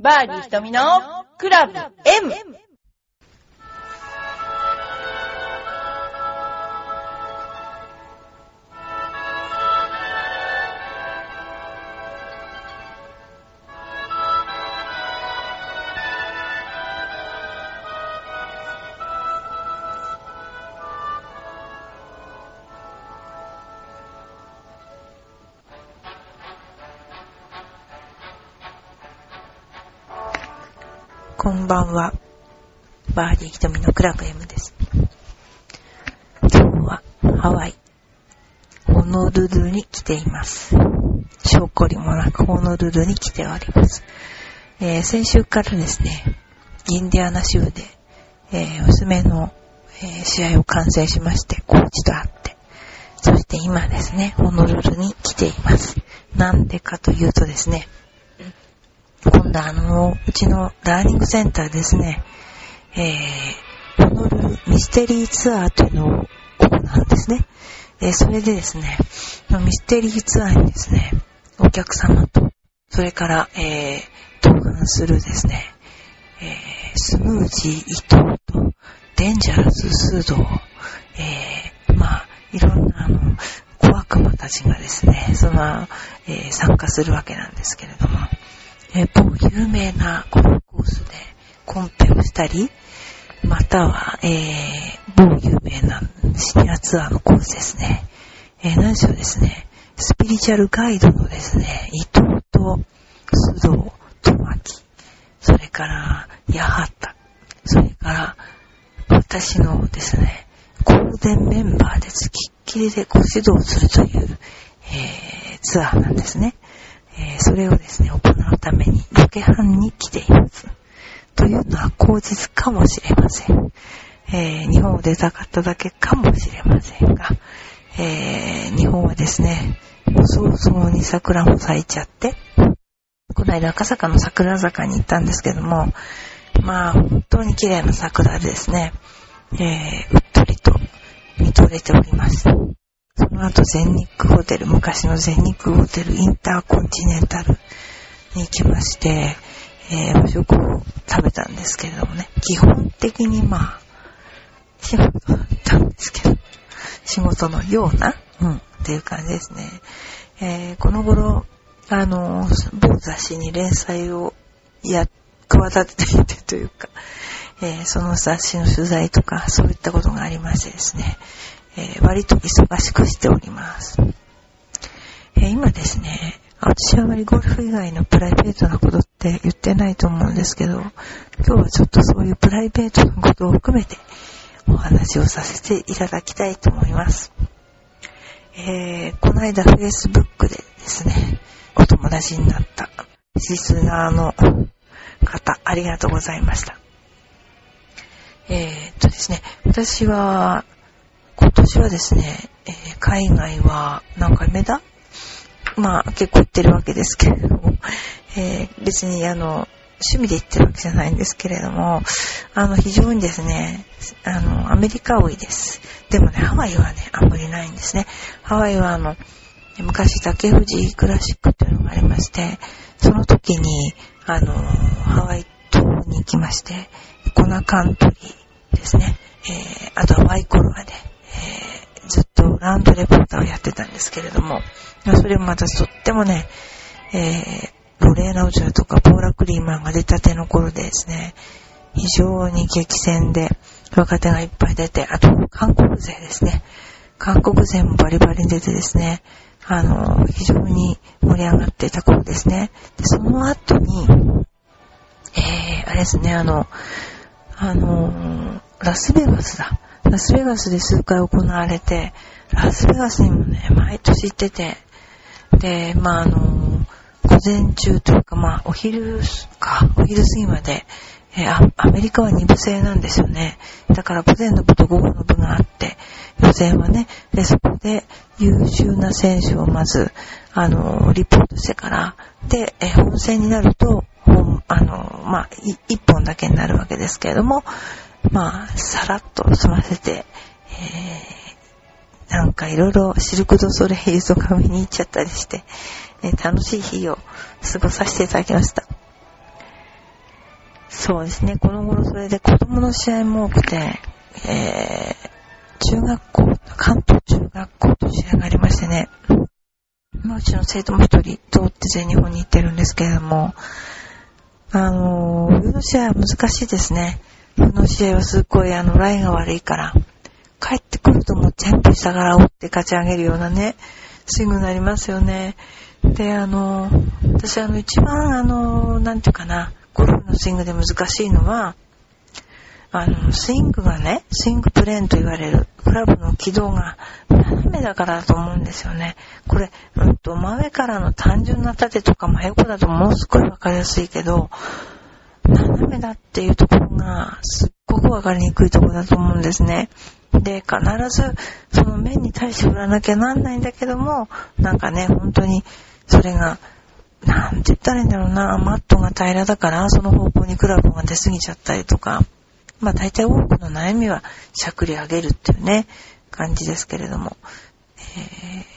バーディー瞳のクラブ M! こんばんは。バーディー瞳のクラブ M です。今日はハワイ、ホノルルに来ています。証拠りもなくホノルルに来ております。えー先週からですね、インディアナ州で、えー娘の、えー試合を観戦しまして、コーチと会って、そして今ですね、ホノルルに来ています。なんでかというとですね、今度あの、うちのラーニングセンターですね、えー、ホノルミステリーツアーというのを行うんですね。えーそれでですね、ミステリーツアーにですね、お客様と、それから、えー、同伴するですね、えー、スムージー伊藤と、デンジャラス須藤、えー、まあ、いろんなあの、小悪魔たちがですね、その、えー参加するわけなんですけれども、えー某有名なゴルフコースでコンペをしたり、または、えー、某有名なシニアツアーのコースですね。えー、何しろですね、スピリチュアルガイドのですね、伊藤と須藤と巻、それから、八幡、それから、私のですね、ゴールデンメンバーで付きっきりでご指導するという、えーツアーなんですね。えーそれをですね、行うためにロケハンに来ています。というのは口実かもしれません。えー日本を出たかっただけかもしれませんが、えー日本はですね、もう早々に桜も咲いちゃって、この間赤坂の桜坂に行ったんですけども、まあ本当に綺麗な桜でですね、えーうっとりと見とれております。その後全日空ホテル、昔の全日空ホテルインターコンチネンタルに行きまして、えー和食を食べたんですけれどもね、基本的にまあ、仕事だったんですけど、仕事のような、うん、っていう感じですね。えーこの頃、あの、某雑誌に連載をや、企てていてというか、えーその雑誌の取材とか、そういったことがありましてですね、えー割と忙しくしております。えー今ですね、私はあまりゴルフ以外のプライベートなことって言ってないと思うんですけど、今日はちょっとそういうプライベートなことを含めてお話をさせていただきたいと思います。えーこの間 Facebook でですね、お友達になったリスナーの方、ありがとうございました。えーっとですね、私は、今年はですね、えー海外は何回目だまあ結構行ってるわけですけれども、えー別にあの、趣味で行ってるわけじゃないんですけれども、あの、非常にですね、あの、アメリカ多いです。でもね、ハワイはね、あんまりないんですね。ハワイはあの、昔竹藤クラシックというのがありまして、その時に、あの、ハワイ島に行きまして、コナカントリーですね。えー、あとはワイコロアで、えー、ずっとラウンドレポーターをやってたんですけれども、それもまたとってもね、えー、ロレーナ・ウジュラとかポーラ・クリーマンが出たての頃でですね、非常に激戦で若手がいっぱい出て、あと韓国勢ですね。韓国勢もバリバリ出てですね、あの、非常に盛り上がっていた頃ですね。で、その後に、えー、あれですね、あの、あのラスベガスだ。ラスベガスで数回行われて、ラスベガスにもね、毎年行ってて、で、まあ、あの午前中というか、まあ、お昼か、お昼過ぎまで、えーアメリカは2部制なんですよね。だから午前の部と午後の部があって、予選はね、で、そこで優秀な選手をまず、あの、リポートしてから、で、えー本戦になると、あの、まあ、い一本だけになるわけですけれども、まあ、さらっと済ませて、えーなんかいろいろシルク・ド・ソレイユとか見に行っちゃったりして、え楽しい日を過ごさせていただきました。そうですね、この頃それで子供の試合も多くて、えー、中学校、関東中学校と試合がありましてね、まあ、うちの生徒も一人通って全日本に行ってるんですけれども、あのー、冬の試合は難しいですね。の試合はすっごいあの、ラインが悪いから、帰ってくるともう全部下から折って勝ち上げるようなね、スイングになりますよね。で、あの、私あの一番あの、なんていうかな、ゴルフのスイングで難しいのは、あの、スイングがね、スイングプレーンと言われる、クラブの軌道が斜めだからだと思うんですよね。これ、うんと、真上からの単純な縦とか真横だともうすごいわかりやすいけど、斜めだっていうところがすっごくわかりにくいところだと思うんですね。で、必ずその面に対して振らなきゃなんないんだけども、なんかね、本当にそれが、なんて言ったらいいんだろうな、マットが平らだから、その方向にクラブが出過ぎちゃったりとか、まあ大体多くの悩みはしゃくり上げるっていうね、感じですけれども、え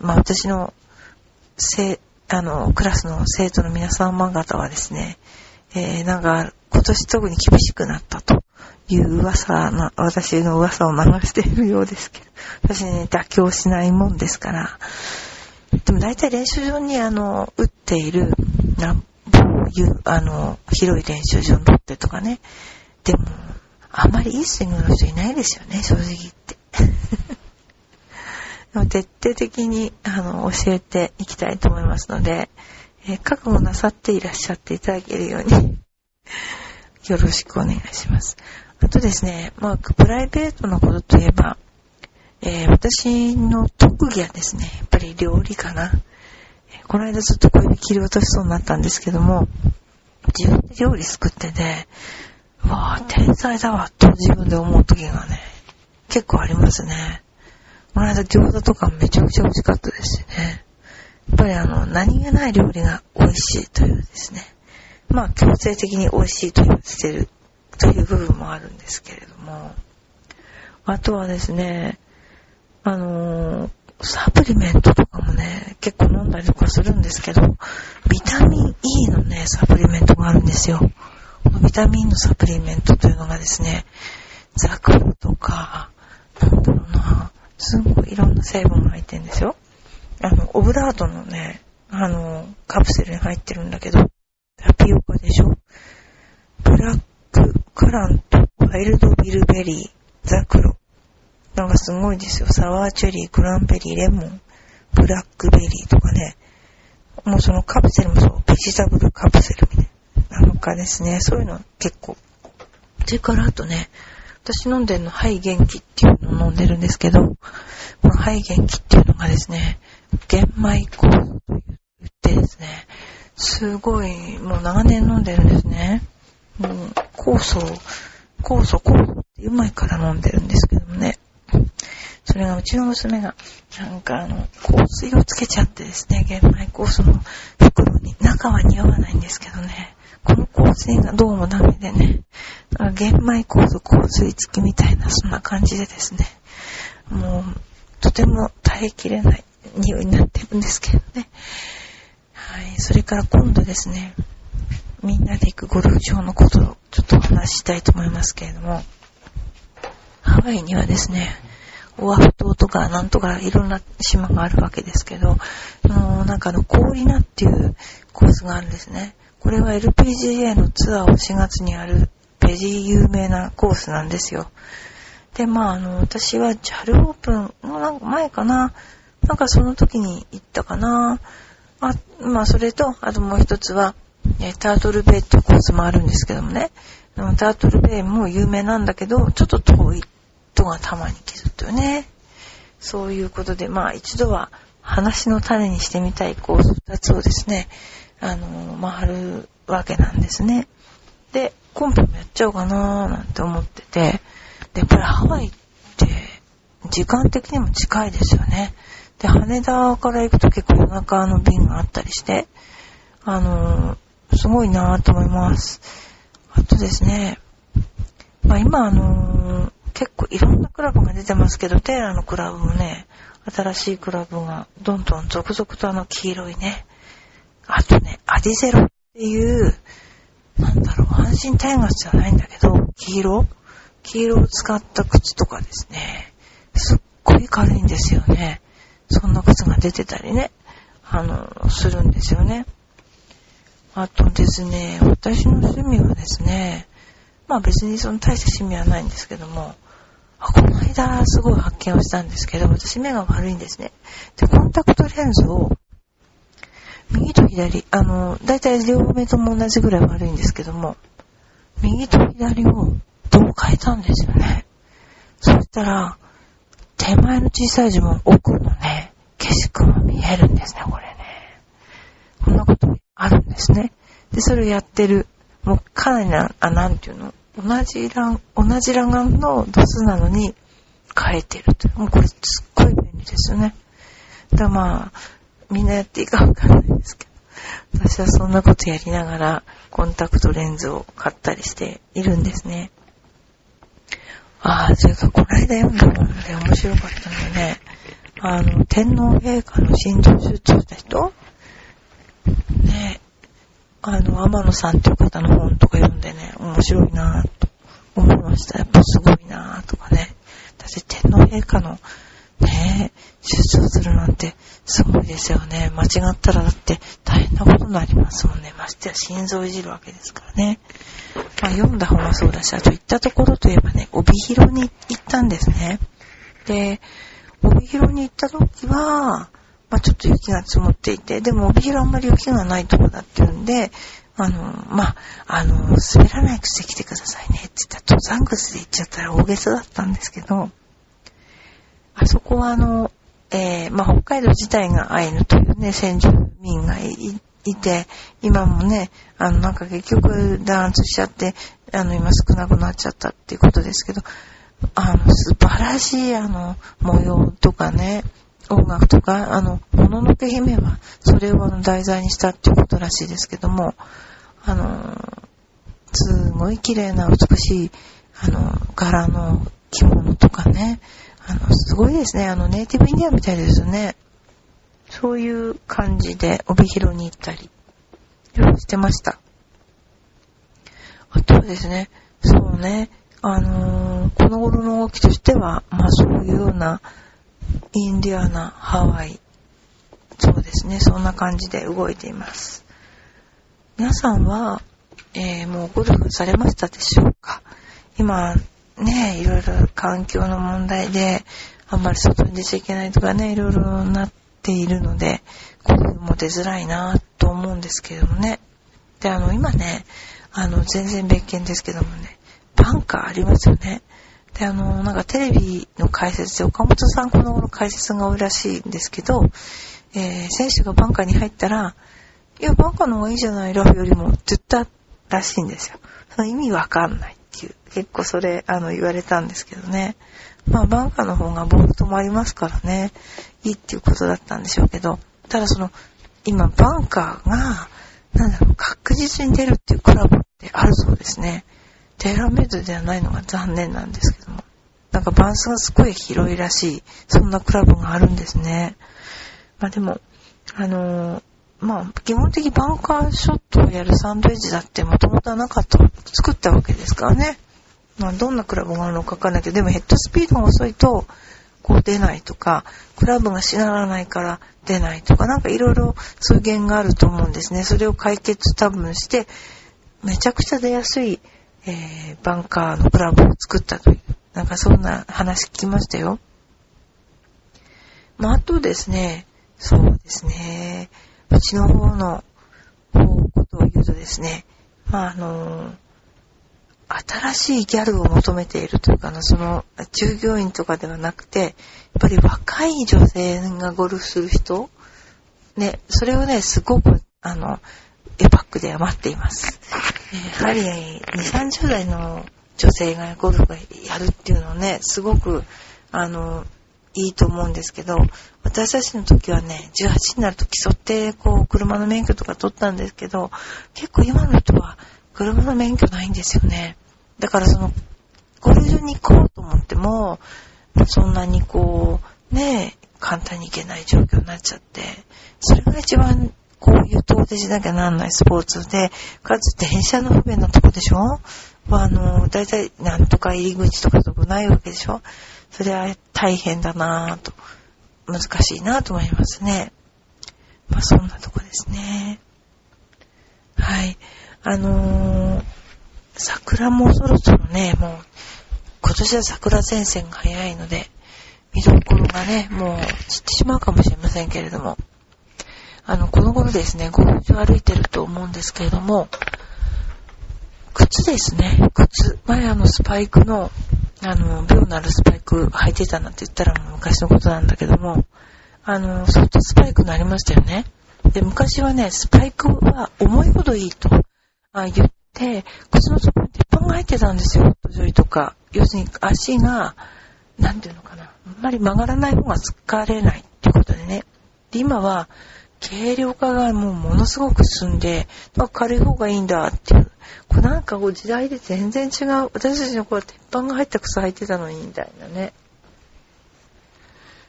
ー、まあ私の、せ、あの、クラスの生徒の皆様方はですね、えー、なんか、今年特に厳しくなったという噂な、私の噂を流しているようですけど、私ね、妥協しないもんですから、でも大体練習場にあの、打っている、な、いう、あの、広い練習場のロッテとかね、でも、あんまりいいスイングの人いないですよね、正直言って。徹底的に、あの、教えていきたいと思いますので、えー、覚悟なさっていらっしゃっていただけるように よろしくお願いします。あとですね、まあ、プライベートなことといえば、えー、私の特技はですね、やっぱり料理かなえ。この間ずっと小指切り落としそうになったんですけども、自分で料理作ってね、わぁ、天才だわ、と自分で思う時がね、結構ありますね。この間餃子とかめちゃくちゃ美味しかったですしね。やっぱりあの、何気ない料理が美味しいというですね。まあ、強制的に美味しいと言ってるという部分もあるんですけれども。あとはですね、あのー、サプリメントとかもね、結構飲んだりとかするんですけど、ビタミン E のね、サプリメントがあるんですよ。このビタミンのサプリメントというのがですね、ザクロとか、なんだろうな、すごいいろんな成分が入ってるんですよ。あの、オブラートのね、あの、カプセルに入ってるんだけど、タピオカでしょ？ブラックカラント、ワイルドビルベリー、ザクロ。なんかすごいですよ。サワーチェリー、クランベリー、レモン、ブラックベリーとかね。もうそのカプセルもそう、ベジタブルカプセルみたいな。なのかですね。そういうの結構。それからあとね、私飲んでるの、ハイ元気っていうのを飲んでるんですけど、このハイ元気っていうのがですね、玄米酵素と言ってですね、すごい、もう長年飲んでるんですね。もう、酵素、酵素、酵素ってうまいから飲んでるんですけどもね。それがうちの娘が、なんかあの、香水をつけちゃってですね、玄米酵素の袋に、中は似合わないんですけどね、この香水がどうもダメでね、玄米酵素香水付きみたいな、そんな感じでですね、もう、とても耐えきれない。匂いになってるんですけどね。はい。それから今度ですね、みんなで行くゴルフ場のことをちょっとお話ししたいと思いますけれども、ハワイにはですね、オアフ島とかなんとかいろんな島があるわけですけど、そのなんかあの、氷ナっていうコースがあるんですね。これは LPGA のツアーを4月にあるペジ有名なコースなんですよ。で、まあ、あの、私は JAL オープンの前かな。なんかその時に行ったかな。あ、まあ、それと、あともう一つは、えタートルベイっていうコースもあるんですけどもね。タートルベイも有名なんだけど、ちょっと遠いとがたまに気づくよね。そういうことで、まあ一度は話の種にしてみたいコース二つをですね、あの、回るわけなんですね。で、コンペもやっちゃおうかなーなんて思ってて、で、やっぱりハワイって時間的にも近いですよね。で、羽田から行くと結構夜中の便があったりして、あのー、すごいなぁと思います。あとですね、まあ今あのー、結構いろんなクラブが出てますけど、テーラーのクラブもね、新しいクラブがどんどん続々とあの黄色いね、あとね、アディゼロっていう、なんだろう、阪神タイガースじゃないんだけど、黄色黄色を使った靴とかですね、すっごい軽いんですよね。そんな靴が出てたりね、あの、するんですよね。あとですね、私の趣味はですね、まあ別にその大した趣味はないんですけども、あ、この間すごい発見をしたんですけど、私目が悪いんですね。で、コンタクトレンズを、右と左、あの、だいたい両目とも同じぐらい悪いんですけども、右と左をどう変えたんですよね。そしたら、手前の小さい字も奥のね、景色も見えるんですね、これね。こんなことあるんですね。で、それをやってる、もうかなりな、あ、なんていうの、同じ欄、同じ裸眼の度数なのに変えてると。もうこれすっごい便利ですよね。だまあ、みんなやっていいかわかんないですけど、私はそんなことやりながらコンタクトレンズを買ったりしているんですね。ああ、それかこの間読んだ本で面白かったのはね、あの、天皇陛下の心臓手術した人ね、あの、天野さんという方の本とか読んでね、面白いなぁと思いました。やっぱすごいなぁとかね。私天皇陛下のね、手術をするなんてすごいですよね。間違ったらだって大変なことになりますもんね。ましてや心臓いじるわけですからね。まあ読んだ本はそうだし、あと行ったところといえばね、帯広に行ったんですね。で、帯広に行った時は、まあ、ちょっと雪が積もっていて、でも帯広あんまり雪がないとこだっていうんで、あの、まあ、あの、滑らない靴で来てくださいねって言ったら、登山靴で行っちゃったら大げさだったんですけど、あそこはあの、えー、まあ、北海道自体がアイヌというね、先住民がいて、今もね、あの、なんか結局弾圧しちゃって、あの、今少なくなっちゃったっていうことですけど、あの、素晴らしいあの、模様とかね、音楽とか、あの、もののけ姫は、それを題材にしたっていうことらしいですけども、あの、すごい綺麗な美しい、あの、柄の着物とかね、あの、すごいですね。あの、ネイティブインディアンみたいですね。そういう感じで、帯広に行ったり、してました。あとはですね、そうね、あのー、この頃の動きとしては、まあそういうような、インディアナ、ハワイ、そうですね、そんな感じで動いています。皆さんは、えー、もうゴルフされましたでしょうか？今、ね、いろいろ環境の問題で、あんまり外に出ちゃいけないとかね、いろいろなっているので、ゴルフも出づらいなと思うんですけどもね。で、あの、今ね、あの、全然別件ですけどもね、バンカーありますよね。で、あの、なんかテレビの解説で岡本さんこの頃解説が多いらしいんですけど、えー、選手がバンカーに入ったら、いや、バンカーの方がいいじゃない、ラフよりも、って言ったらしいんですよ。その意味わかんないっていう、結構それ、あの、言われたんですけどね。まあ、バンカーの方がボール止まりますからね、いいっていうことだったんでしょうけど、ただその、今、バンカーが、なんだろう、確実に出るっていうクラブってあるそうですね。テーラーメイドではないのが残念なんですけども。なんかバンスがすごい広いらしい、そんなクラブがあるんですね。まあでも、あのー、まあ、基本的にバンカーショットをやるサンドエッジだってもともとはなかった、作ったわけですからね。まあ、どんなクラブがあるのかわかんないけど、でもヘッドスピードが遅いと、こう出ないとか、クラブがしならないから出ないとか、なんかいろいろそういう原因があると思うんですね。それを解決多分して、めちゃくちゃ出やすいえー、バンカーのクラブを作ったという、なんかそんな話聞きましたよ。まあ、あとですね、そうですね、うちの方の方ことを言うとですね、まあ、あの新しいギャルを求めているというかな、その、従業員とかではなくて、やっぱり若い女性がゴルフする人、ね、それをね、すごく、あの、エパックでは待っています。やはり、2、30代の女性がゴルフをやるっていうのはね、すごく、あの、いいと思うんですけど、私たちの時はね、18になると競って、こう、車の免許とか取ったんですけど、結構今の人は車の免許ないんですよね。だからその、ゴルフに行こうと思っても、そんなにこう、ね、簡単に行けない状況になっちゃって、それが一番こういう遠出しなきゃなんないスポーツで、かつ電車の不便なとこでしょ？あの、だいたいなんとか入り口とかとこないわけでしょ？それは大変だなぁと、難しいなぁと思いますね。まあそんなとこですね。はい。あのー、桜もそろそろね、もう、今年は桜前線が早いので、見どころがね、もう散ってしまうかもしれませんけれども、あの、この頃ですね、ゴルフ場歩いてると思うんですけれども、靴ですね、靴。前あのスパイクの、あの、秒のあるスパイク履いてたなんて言ったらもう昔のことなんだけども、あの、ソフトスパイクになりましたよね。で、昔はね、スパイクは重いほどいいとあ言って、靴の底に鉄板が入ってたんですよ、ジョイとか。要するに足が、なんていうのかな、あんまり曲がらない方が疲れないっていうことでね。で、今は、軽量化がもうものすごく進んで、軽い方がいいんだっていう。これなんかこう時代で全然違う。私たちの頃は鉄板が入った靴履いてたのにみたいなね。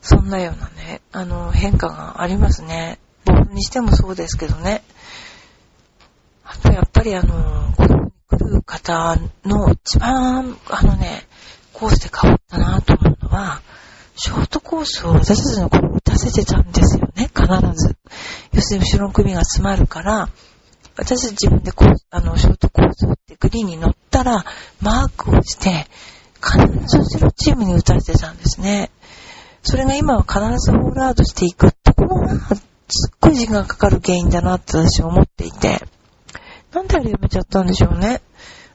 そんなようなね、あの、変化がありますね。僕にしてもそうですけどね。あとやっぱりあの、ここに来る方の一番、あのね、コースで変わったなと思うのは、ショートコースを私たちの頃打たせてたんですよね、必ず。要するに後ろの首が詰まるから、私自分でコース、あの、ショートコースってグリーンに乗ったら、マークをして、必ず後ろチームに打たれてたんですね。それが今は必ずホールアウトしていくところが、すっごい時間がかかる原因だなって私は思っていて、なんであれやめちゃったんでしょうね。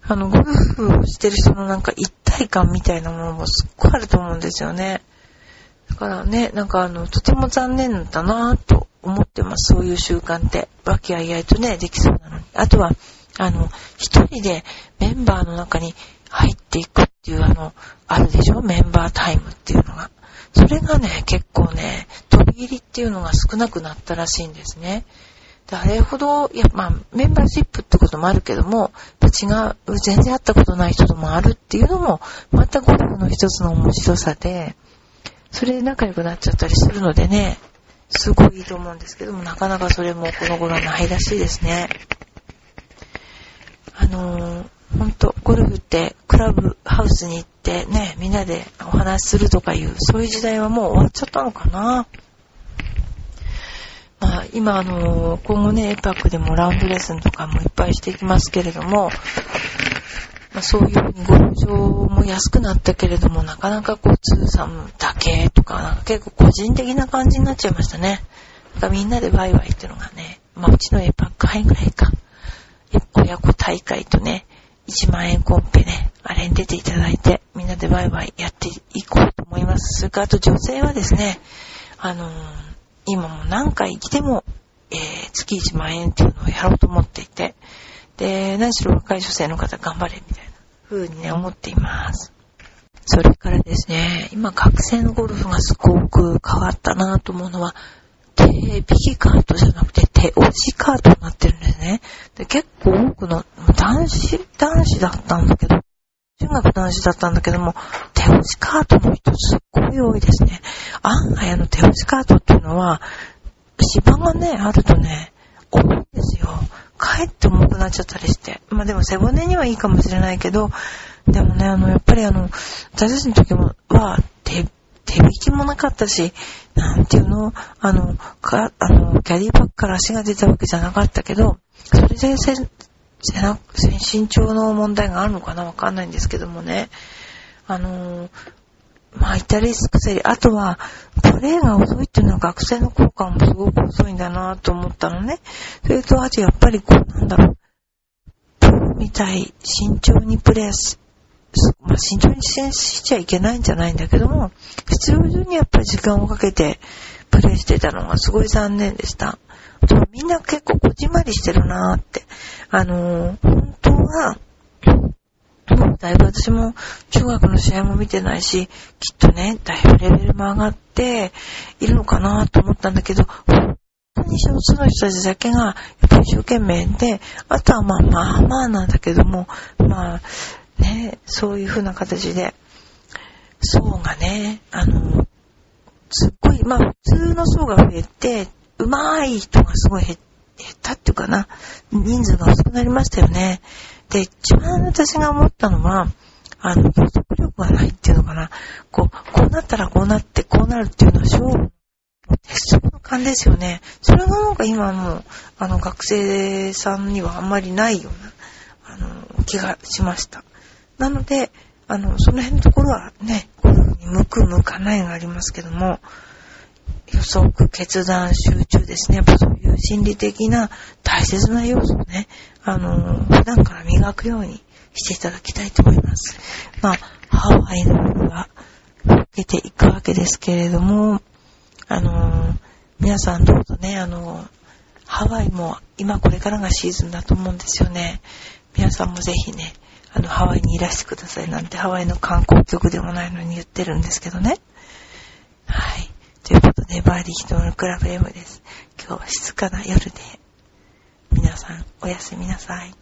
あの、ゴルフをしてる人のなんか一体感みたいなものもすっごいあると思うんですよね。だからね、なんかあの、とても残念だなぁと思ってます。そういう習慣って。和気あいあいとね、できそうなのに。あとは、あの、一人でメンバーの中に入っていくっていうあの、あるでしょ？メンバータイムっていうのが。それがね、結構ね、飛び入りっていうのが少なくなったらしいんですね。あれほど、いや、まあ、メンバーシップってこともあるけども、違う、全然会ったことない人ともあるっていうのも、またゴルフの一つの面白さで、それで仲良くなっちゃったりするのでね、すごいいいと思うんですけども、なかなかそれもこの頃はないらしいですね。あのー、ほんと、ゴルフってクラブハウスに行ってね、みんなでお話しするとかいう、そういう時代はもう終わっちゃったのかな。まあ、今、あのー、今後ね、エパックでもラウンドレッスンとかもいっぱいしていきますけれども、まあ、そういうふうにゴルフ場も安くなったけれども、なかなか交通さんだけとか、なんか結構個人的な感じになっちゃいましたね。なんかみんなでワイワイっていうのがね、まあうちのエパック杯ぐらいか。親子大会とね、1万円コンペね、あれに出ていただいて、みんなでワイワイやっていこうと思います。それからあと女性はですね、あのー、今も何回来ても、えー、月1万円っていうのをやろうと思っていて、で、何しろ若い女性の方頑張れみたいな風にね、思っています。それからですね、今学生のゴルフがすごく変わったなと思うのは、手引きカートじゃなくて手押しカートになってるんですね。で結構多くの男子、男子だったんだけど、中学男子だったんだけども、手押しカートの人すっごい多いですね。案外あの手押しカートっていうのは、芝がね、あるとね、重いんですよ。かえって重くなっちゃったりして。まあでも背骨にはいいかもしれないけど、でもね、あの、やっぱりあの、私たちの時もは、手、手引きもなかったし、なんていうの、あの、か、あの、キャディバッグから足が出たわけじゃなかったけど、それでせ、身長の問題があるのかな？わかんないんですけどもね。あの、まあ、イタリスクセリ。あとは、プレーが遅いっていうのは学生の効果もすごく遅いんだなと思ったのね。それと、あとやっぱりこう、なんだろう。プロみたい、慎重にプレーす、まあ、慎重にしちゃいけないんじゃないんだけども、必要上にやっぱり時間をかけてプレーしてたのがすごい残念でした。でもみんな結構こじまりしてるなーって。あのー、本当は、だいぶ私も中学の試合も見てないし、きっとね、だいぶレベルも上がっているのかなと思ったんだけど、本当に少数の人たちだけが、やっぱり一生懸命で、あとはまあまあまあなんだけども、まあ、ね、そういう風な形で、層がね、あの、すっごい、まあ普通の層が増えて、上手い人がすごい減ったっていうかな、人数が薄くなりましたよね。で、一番私が思ったのは、あの、予測力がないっていうのかな。こう、こうなったらこうなって、こうなるっていうのは、勝負の鉄則の感ですよね。それがなんか今の、あの、学生さんにはあんまりないような、あの、気がしました。なので、あの、その辺のところはね、こういうふうに向く向かないがありますけども、予測、決断、集中ですね。やっぱそういう心理的な大切な要素をね、あの、普段から磨くようにしていただきたいと思います。まあ、ハワイの夜は受けていくわけですけれども、あの、皆さんどうぞね、あの、ハワイも今これからがシーズンだと思うんですよね。皆さんもぜひね、あの、ハワイにいらしてくださいなんてハワイの観光局でもないのに言ってるんですけどね。はい。ということで、バーディーヒトのクラブ M です。今日は静かな夜で、皆さんおやすみなさい。